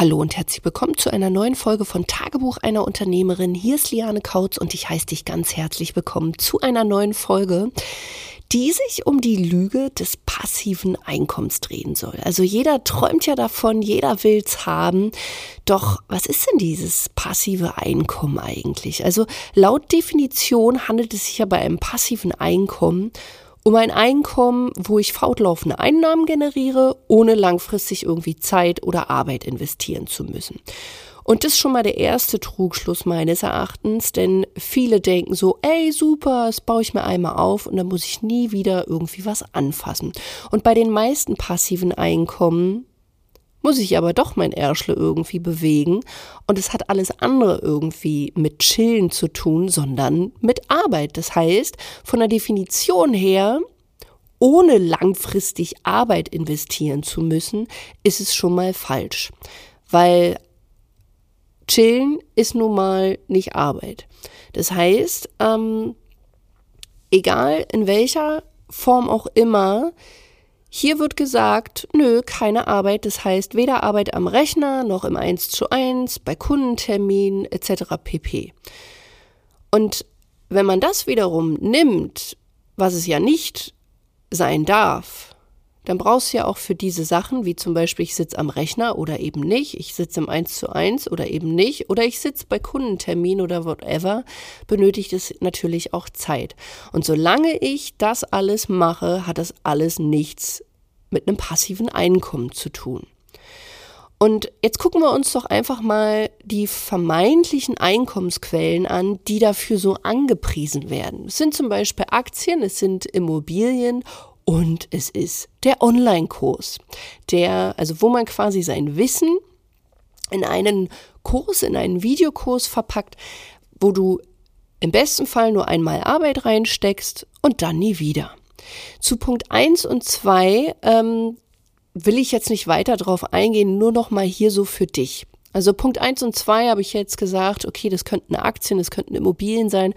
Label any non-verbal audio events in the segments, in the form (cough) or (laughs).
Hallo und herzlich willkommen zu einer neuen Folge von Tagebuch einer Unternehmerin. Hier ist Liane Kautz und ich heiße dich ganz herzlich willkommen zu einer neuen Folge, die sich um die Lüge des passiven Einkommens drehen soll. Also jeder träumt ja davon, jeder will's haben. Doch was ist denn dieses passive Einkommen eigentlich? Also laut Definition handelt es sich ja bei einem passiven Einkommen um ein Einkommen, wo ich fortlaufende Einnahmen generiere, ohne langfristig irgendwie Zeit oder Arbeit investieren zu müssen. Und das ist schon mal der erste Trugschluss meines Erachtens, denn viele denken so, ey, super, das baue ich mir einmal auf und dann muss ich nie wieder irgendwie was anfassen. Und bei den meisten passiven Einkommen muss ich aber doch mein Ärschle irgendwie bewegen und es hat alles andere irgendwie mit Chillen zu tun, sondern mit Arbeit. Das heißt, von der Definition her, ohne langfristig Arbeit investieren zu müssen, ist es schon mal falsch, weil Chillen ist nun mal nicht Arbeit. Das heißt, ähm, egal in welcher Form auch immer, hier wird gesagt, nö, keine Arbeit. Das heißt weder Arbeit am Rechner noch im 1 zu 1, bei Kundenterminen etc. pp. Und wenn man das wiederum nimmt, was es ja nicht sein darf, dann brauchst du ja auch für diese Sachen, wie zum Beispiel ich sitze am Rechner oder eben nicht, ich sitze im 1 zu 1 oder eben nicht, oder ich sitze bei Kundentermin oder whatever, benötigt es natürlich auch Zeit. Und solange ich das alles mache, hat das alles nichts mit einem passiven Einkommen zu tun. Und jetzt gucken wir uns doch einfach mal die vermeintlichen Einkommensquellen an, die dafür so angepriesen werden. Es sind zum Beispiel Aktien, es sind Immobilien und es ist der Online-Kurs, der, also wo man quasi sein Wissen in einen Kurs, in einen Videokurs verpackt, wo du im besten Fall nur einmal Arbeit reinsteckst und dann nie wieder. Zu Punkt 1 und 2 ähm, will ich jetzt nicht weiter drauf eingehen, nur noch mal hier so für dich. Also Punkt 1 und 2 habe ich jetzt gesagt, okay, das könnten Aktien, das könnten Immobilien sein.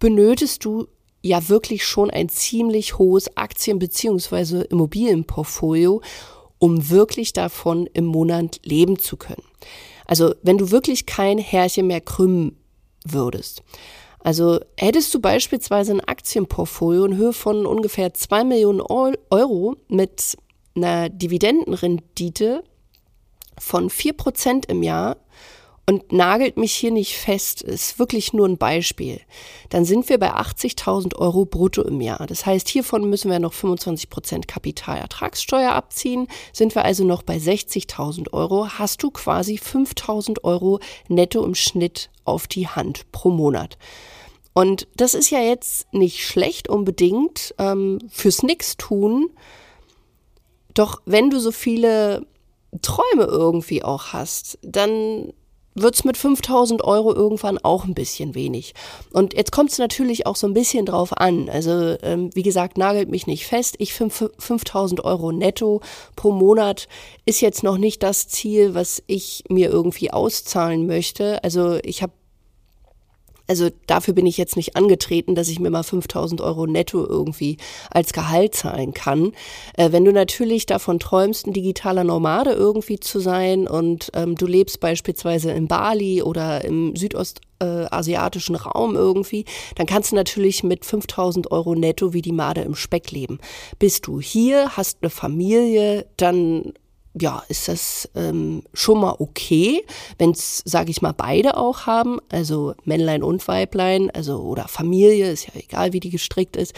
Benötigst du ja wirklich schon ein ziemlich hohes Aktien- bzw. Immobilienportfolio, um wirklich davon im Monat leben zu können. Also wenn du wirklich kein Härchen mehr krümmen würdest. Also hättest du beispielsweise ein Aktienportfolio in Höhe von ungefähr zwei Millionen Euro mit einer Dividendenrendite von vier Prozent im Jahr und nagelt mich hier nicht fest, ist wirklich nur ein Beispiel, dann sind wir bei 80.000 Euro brutto im Jahr. Das heißt, hiervon müssen wir noch 25 Prozent Kapitalertragssteuer abziehen, sind wir also noch bei 60.000 Euro, hast du quasi 5.000 Euro netto im Schnitt auf die Hand pro Monat. Und das ist ja jetzt nicht schlecht unbedingt ähm, fürs Nix tun. Doch wenn du so viele Träume irgendwie auch hast, dann wird's mit 5000 Euro irgendwann auch ein bisschen wenig. Und jetzt kommt es natürlich auch so ein bisschen drauf an. Also ähm, wie gesagt, nagelt mich nicht fest. Ich finde 5000 Euro netto pro Monat ist jetzt noch nicht das Ziel, was ich mir irgendwie auszahlen möchte. Also ich habe also dafür bin ich jetzt nicht angetreten, dass ich mir mal 5000 Euro netto irgendwie als Gehalt zahlen kann. Äh, wenn du natürlich davon träumst, ein digitaler Nomade irgendwie zu sein und ähm, du lebst beispielsweise in Bali oder im südostasiatischen äh, Raum irgendwie, dann kannst du natürlich mit 5000 Euro netto wie die Made im Speck leben. Bist du hier, hast eine Familie, dann ja, ist das ähm, schon mal okay, wenn es, sage ich mal, beide auch haben, also Männlein und Weiblein, also oder Familie, ist ja egal, wie die gestrickt ist,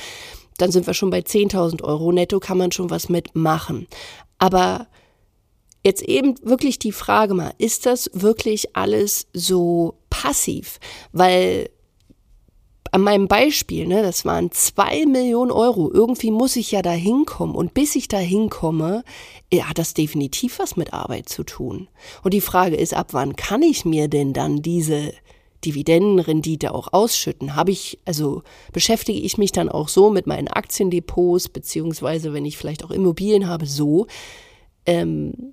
dann sind wir schon bei 10.000 Euro netto, kann man schon was mitmachen. Aber jetzt eben wirklich die Frage mal, ist das wirklich alles so passiv? Weil an meinem Beispiel, ne, das waren zwei Millionen Euro. Irgendwie muss ich ja da hinkommen. Und bis ich da hinkomme, hat das definitiv was mit Arbeit zu tun. Und die Frage ist, ab wann kann ich mir denn dann diese Dividendenrendite auch ausschütten? Habe ich, also beschäftige ich mich dann auch so mit meinen Aktiendepots, beziehungsweise wenn ich vielleicht auch Immobilien habe, so, ähm,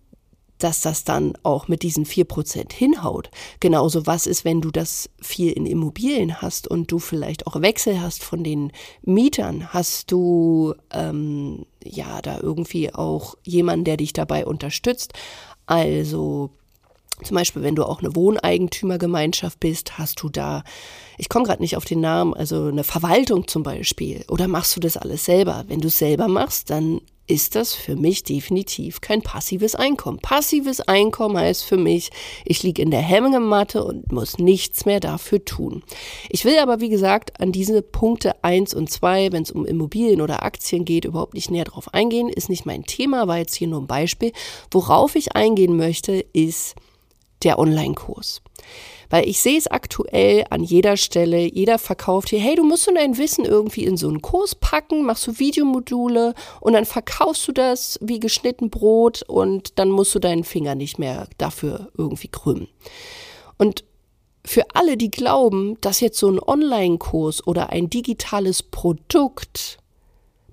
dass das dann auch mit diesen vier Prozent hinhaut. Genauso was ist, wenn du das viel in Immobilien hast und du vielleicht auch Wechsel hast von den Mietern? Hast du ähm, ja da irgendwie auch jemanden, der dich dabei unterstützt? Also Zum Beispiel, wenn du auch eine Wohneigentümergemeinschaft bist, hast du da, ich komme gerade nicht auf den Namen, also eine Verwaltung zum Beispiel. Oder machst du das alles selber? Wenn du es selber machst, dann ist das für mich definitiv kein passives Einkommen. Passives Einkommen heißt für mich, ich liege in der Hängematte und muss nichts mehr dafür tun. Ich will aber, wie gesagt, an diese Punkte eins und zwei, wenn es um Immobilien oder Aktien geht, überhaupt nicht näher drauf eingehen. Ist nicht mein Thema, war jetzt hier nur ein Beispiel. Worauf ich eingehen möchte, ist der Online-Kurs. Weil ich sehe es aktuell an jeder Stelle, jeder verkauft hier, hey, du musst nur dein Wissen irgendwie in so einen Kurs packen, machst du Videomodule und dann verkaufst du das wie geschnitten Brot und dann musst du deinen Finger nicht mehr dafür irgendwie krümmen. Und für alle, die glauben, dass jetzt so ein Online-Kurs oder ein digitales Produkt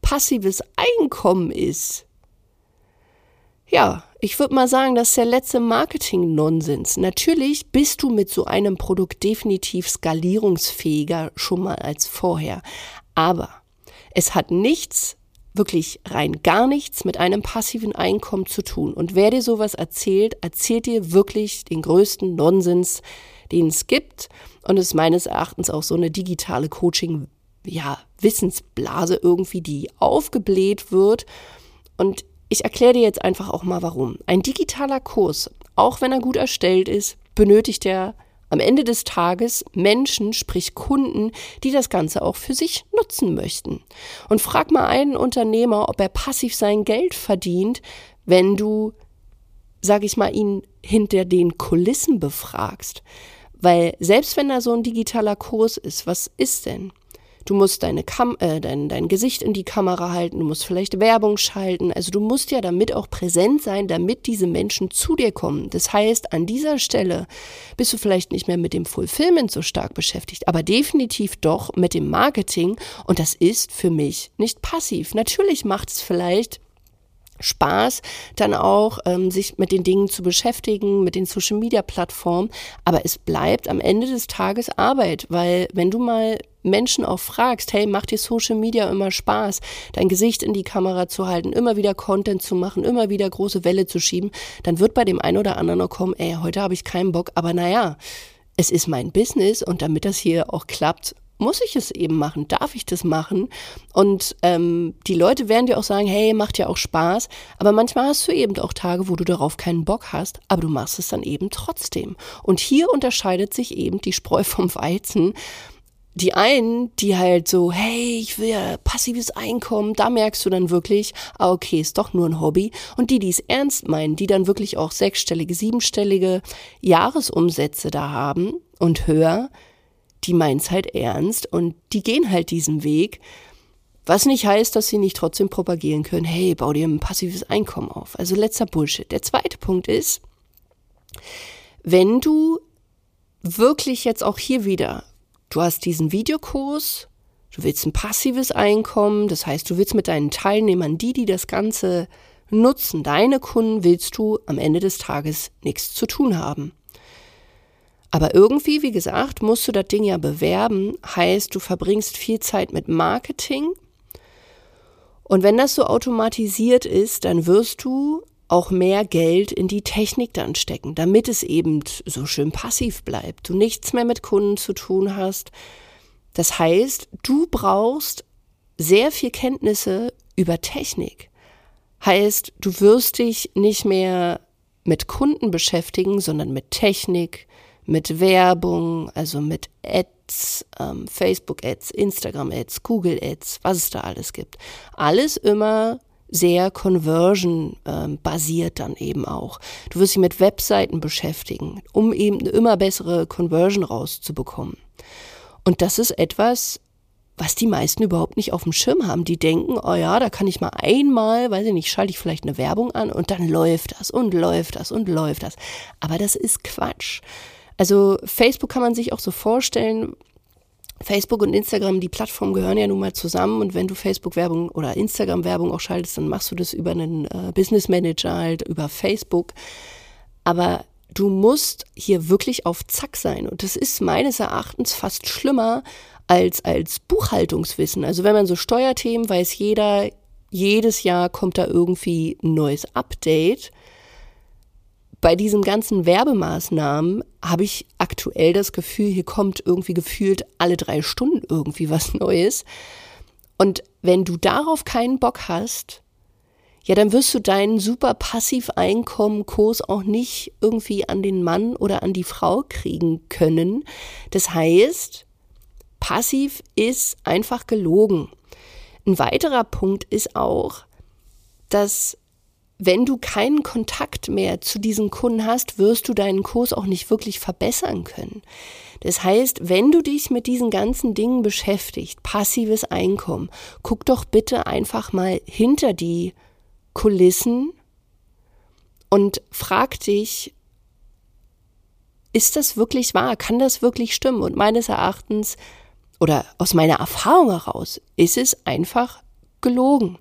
passives Einkommen ist, ja, ich würde mal sagen, das ist der letzte Marketing-Nonsens. Natürlich bist du mit so einem Produkt definitiv skalierungsfähiger schon mal als vorher. Aber es hat nichts, wirklich rein gar nichts mit einem passiven Einkommen zu tun. Und wer dir sowas erzählt, erzählt dir wirklich den größten Nonsens, den es gibt. Und es ist meines Erachtens auch so eine digitale Coaching, ja, Wissensblase irgendwie, die aufgebläht wird. Und ich erkläre dir jetzt einfach auch mal warum. Ein digitaler Kurs, auch wenn er gut erstellt ist, benötigt er am Ende des Tages Menschen, sprich Kunden, die das Ganze auch für sich nutzen möchten. Und frag mal einen Unternehmer, ob er passiv sein Geld verdient, wenn du, sag ich mal, ihn hinter den Kulissen befragst. Weil selbst wenn da so ein digitaler Kurs ist, was ist denn? Du musst deine Kam äh, dein, dein Gesicht in die Kamera halten, du musst vielleicht Werbung schalten. Also du musst ja damit auch präsent sein, damit diese Menschen zu dir kommen. Das heißt, an dieser Stelle bist du vielleicht nicht mehr mit dem Fulfillment so stark beschäftigt, aber definitiv doch mit dem Marketing. Und das ist für mich nicht passiv. Natürlich macht es vielleicht Spaß, dann auch ähm, sich mit den Dingen zu beschäftigen, mit den Social Media Plattformen. Aber es bleibt am Ende des Tages Arbeit, weil wenn du mal Menschen auch fragst, hey, macht dir Social Media immer Spaß, dein Gesicht in die Kamera zu halten, immer wieder Content zu machen, immer wieder große Welle zu schieben, dann wird bei dem einen oder anderen noch kommen, ey, heute habe ich keinen Bock, aber naja, es ist mein Business und damit das hier auch klappt, muss ich es eben machen, darf ich das machen? Und ähm, die Leute werden dir auch sagen, hey, macht ja auch Spaß, aber manchmal hast du eben auch Tage, wo du darauf keinen Bock hast, aber du machst es dann eben trotzdem. Und hier unterscheidet sich eben die Spreu vom Weizen. Die einen, die halt so, hey, ich will passives Einkommen, da merkst du dann wirklich, ah, okay, ist doch nur ein Hobby. Und die, die es ernst meinen, die dann wirklich auch sechsstellige, siebenstellige Jahresumsätze da haben und höher, die meinen es halt ernst und die gehen halt diesen Weg. Was nicht heißt, dass sie nicht trotzdem propagieren können, hey, bau dir ein passives Einkommen auf. Also letzter Bullshit. Der zweite Punkt ist, wenn du wirklich jetzt auch hier wieder, du hast diesen Videokurs, du willst ein passives Einkommen, das heißt, du willst mit deinen Teilnehmern, die, die das Ganze nutzen, deine Kunden, willst du am Ende des Tages nichts zu tun haben. Aber irgendwie, wie gesagt, musst du das Ding ja bewerben, heißt, du verbringst viel Zeit mit Marketing. Und wenn das so automatisiert ist, dann wirst du auch mehr Geld in die Technik dann stecken, damit es eben so schön passiv bleibt, du nichts mehr mit Kunden zu tun hast. Das heißt, du brauchst sehr viel Kenntnisse über Technik. Heißt, du wirst dich nicht mehr mit Kunden beschäftigen, sondern mit Technik, mit Werbung, also mit Ads, ähm, Facebook-Ads, Instagram-Ads, Google-Ads, was es da alles gibt. Alles immer sehr conversion-basiert ähm, dann eben auch. Du wirst dich mit Webseiten beschäftigen, um eben eine immer bessere Conversion rauszubekommen. Und das ist etwas, was die meisten überhaupt nicht auf dem Schirm haben. Die denken, oh ja, da kann ich mal einmal, weiß ich nicht, schalte ich vielleicht eine Werbung an und dann läuft das und läuft das und läuft das. Aber das ist Quatsch. Also Facebook kann man sich auch so vorstellen, Facebook und Instagram, die Plattformen gehören ja nun mal zusammen und wenn du Facebook-Werbung oder Instagram-Werbung auch schaltest, dann machst du das über einen äh, Business Manager halt, über Facebook. Aber du musst hier wirklich auf Zack sein und das ist meines Erachtens fast schlimmer als, als Buchhaltungswissen. Also wenn man so Steuerthemen weiß jeder, jedes Jahr kommt da irgendwie ein neues Update bei diesen ganzen Werbemaßnahmen habe ich aktuell das Gefühl, hier kommt irgendwie gefühlt alle drei Stunden irgendwie was (laughs) Neues. Und wenn du darauf keinen Bock hast, ja, dann wirst du deinen super Passiveinkommen-Kurs auch nicht irgendwie an den Mann oder an die Frau kriegen können. Das heißt, passiv ist einfach gelogen. Ein weiterer Punkt ist auch, dass wenn du keinen Kontakt mehr zu diesen Kunden hast, wirst du deinen Kurs auch nicht wirklich verbessern können. Das heißt, wenn du dich mit diesen ganzen Dingen beschäftigt, passives Einkommen, guck doch bitte einfach mal hinter die Kulissen und frag dich, ist das wirklich wahr? Kann das wirklich stimmen? Und meines Erachtens oder aus meiner Erfahrung heraus ist es einfach gelogen.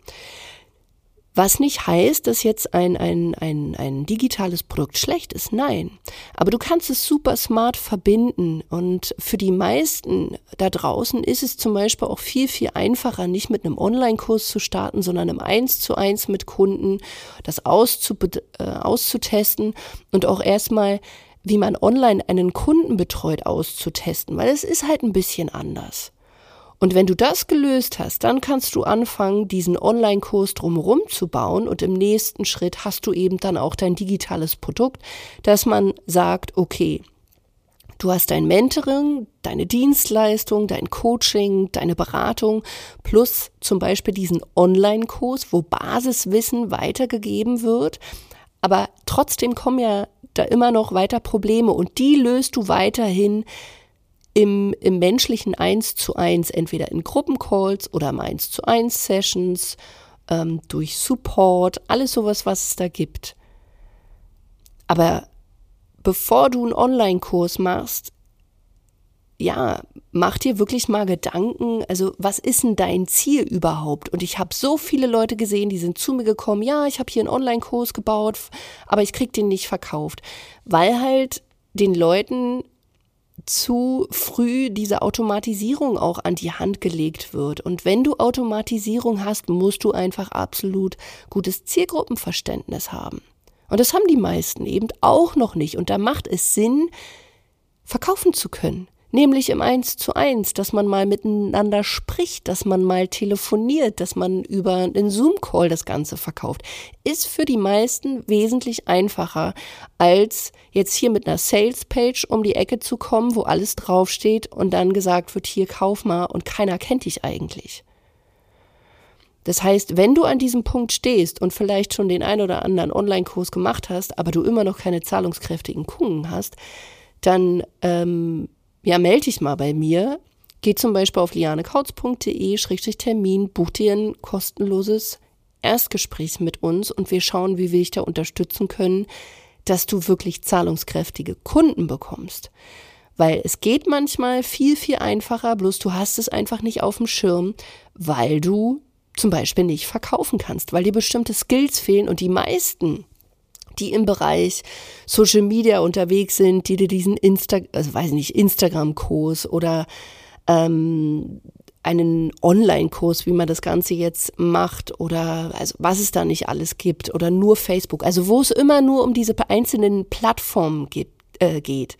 Was nicht heißt, dass jetzt ein, ein, ein, ein digitales Produkt schlecht ist. Nein. Aber du kannst es super smart verbinden. Und für die meisten da draußen ist es zum Beispiel auch viel, viel einfacher, nicht mit einem Online-Kurs zu starten, sondern im Eins zu eins mit Kunden, das äh, auszutesten und auch erstmal wie man online einen Kunden betreut auszutesten, weil es ist halt ein bisschen anders. Und wenn du das gelöst hast, dann kannst du anfangen, diesen Online-Kurs drumherum zu bauen und im nächsten Schritt hast du eben dann auch dein digitales Produkt, dass man sagt, okay, Du hast dein Mentoring, deine Dienstleistung, dein Coaching, deine Beratung plus zum Beispiel diesen Online-Kurs, wo Basiswissen weitergegeben wird. Aber trotzdem kommen ja da immer noch weiter Probleme und die löst du weiterhin im, im menschlichen Eins zu eins, entweder in Gruppencalls oder im Eins zu eins Sessions, ähm, durch Support, alles sowas, was es da gibt. Aber bevor du einen Online-Kurs machst, ja, mach dir wirklich mal Gedanken, also was ist denn dein Ziel überhaupt? Und ich habe so viele Leute gesehen, die sind zu mir gekommen, ja, ich habe hier einen Online-Kurs gebaut, aber ich krieg den nicht verkauft, weil halt den Leuten zu früh diese Automatisierung auch an die Hand gelegt wird. Und wenn du Automatisierung hast, musst du einfach absolut gutes Zielgruppenverständnis haben. Und das haben die meisten eben auch noch nicht. Und da macht es Sinn, verkaufen zu können nämlich im Eins zu eins, dass man mal miteinander spricht, dass man mal telefoniert, dass man über einen Zoom-Call das Ganze verkauft, ist für die meisten wesentlich einfacher, als jetzt hier mit einer Sales-Page um die Ecke zu kommen, wo alles draufsteht und dann gesagt wird, hier kauf mal und keiner kennt dich eigentlich. Das heißt, wenn du an diesem Punkt stehst und vielleicht schon den ein oder anderen Online-Kurs gemacht hast, aber du immer noch keine zahlungskräftigen Kunden hast, dann ähm, ja, melde dich mal bei mir. Geh zum Beispiel auf lianekautz.de-termin, buch dir ein kostenloses Erstgespräch mit uns und wir schauen, wie wir dich da unterstützen können, dass du wirklich zahlungskräftige Kunden bekommst. Weil es geht manchmal viel, viel einfacher, bloß du hast es einfach nicht auf dem Schirm, weil du zum Beispiel nicht verkaufen kannst, weil dir bestimmte Skills fehlen und die meisten die im Bereich Social Media unterwegs sind, die dir diesen Insta, also weiß nicht, Instagram-Kurs oder ähm, einen Online-Kurs, wie man das Ganze jetzt macht oder also was es da nicht alles gibt oder nur Facebook, also wo es immer nur um diese einzelnen Plattformen gibt, äh, geht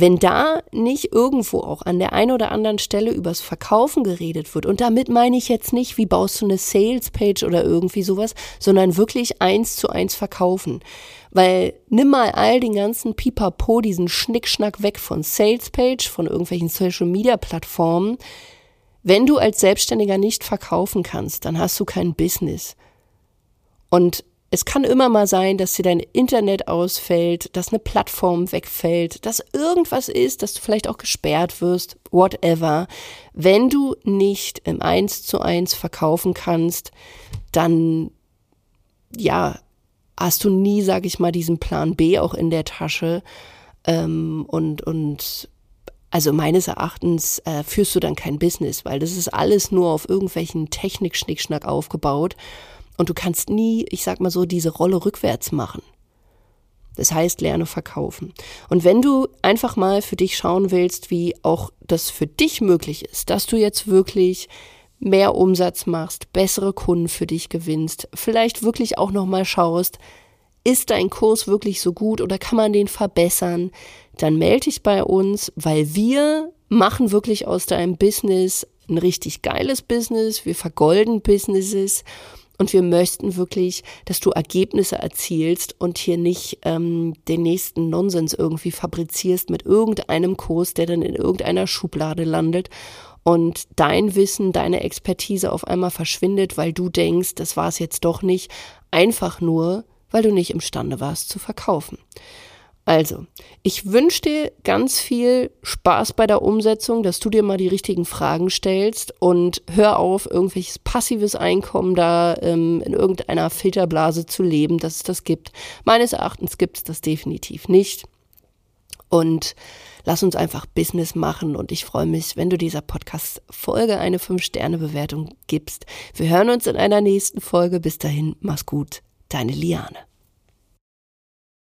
wenn da nicht irgendwo auch an der einen oder anderen Stelle übers Verkaufen geredet wird, und damit meine ich jetzt nicht, wie baust du eine Sales-Page oder irgendwie sowas, sondern wirklich eins zu eins verkaufen. Weil nimm mal all den ganzen Pipapo, diesen Schnickschnack weg von Sales-Page, von irgendwelchen Social-Media-Plattformen. Wenn du als Selbstständiger nicht verkaufen kannst, dann hast du kein Business. Und es kann immer mal sein, dass dir dein Internet ausfällt, dass eine Plattform wegfällt, dass irgendwas ist, dass du vielleicht auch gesperrt wirst, whatever. Wenn du nicht im Eins zu eins verkaufen kannst, dann, ja, hast du nie, sag ich mal, diesen Plan B auch in der Tasche. Ähm, und, und also meines Erachtens äh, führst du dann kein Business, weil das ist alles nur auf irgendwelchen Technik-Schnickschnack aufgebaut. Und du kannst nie, ich sag mal so, diese Rolle rückwärts machen. Das heißt, lerne verkaufen. Und wenn du einfach mal für dich schauen willst, wie auch das für dich möglich ist, dass du jetzt wirklich mehr Umsatz machst, bessere Kunden für dich gewinnst, vielleicht wirklich auch noch mal schaust, ist dein Kurs wirklich so gut oder kann man den verbessern, dann melde dich bei uns, weil wir machen wirklich aus deinem Business ein richtig geiles Business, wir vergolden Businesses und wir möchten wirklich, dass du Ergebnisse erzielst und hier nicht ähm, den nächsten Nonsens irgendwie fabrizierst mit irgendeinem Kurs, der dann in irgendeiner Schublade landet und dein Wissen, deine Expertise auf einmal verschwindet, weil du denkst, das war es jetzt doch nicht, einfach nur, weil du nicht imstande warst zu verkaufen. Also, ich wünsche dir ganz viel Spaß bei der Umsetzung, dass du dir mal die richtigen Fragen stellst und hör auf, irgendwelches passives Einkommen da ähm, in irgendeiner Filterblase zu leben, dass es das gibt. Meines Erachtens gibt es das definitiv nicht. Und lass uns einfach Business machen und ich freue mich, wenn du dieser Podcast-Folge eine 5-Sterne-Bewertung gibst. Wir hören uns in einer nächsten Folge. Bis dahin, mach's gut. Deine Liane.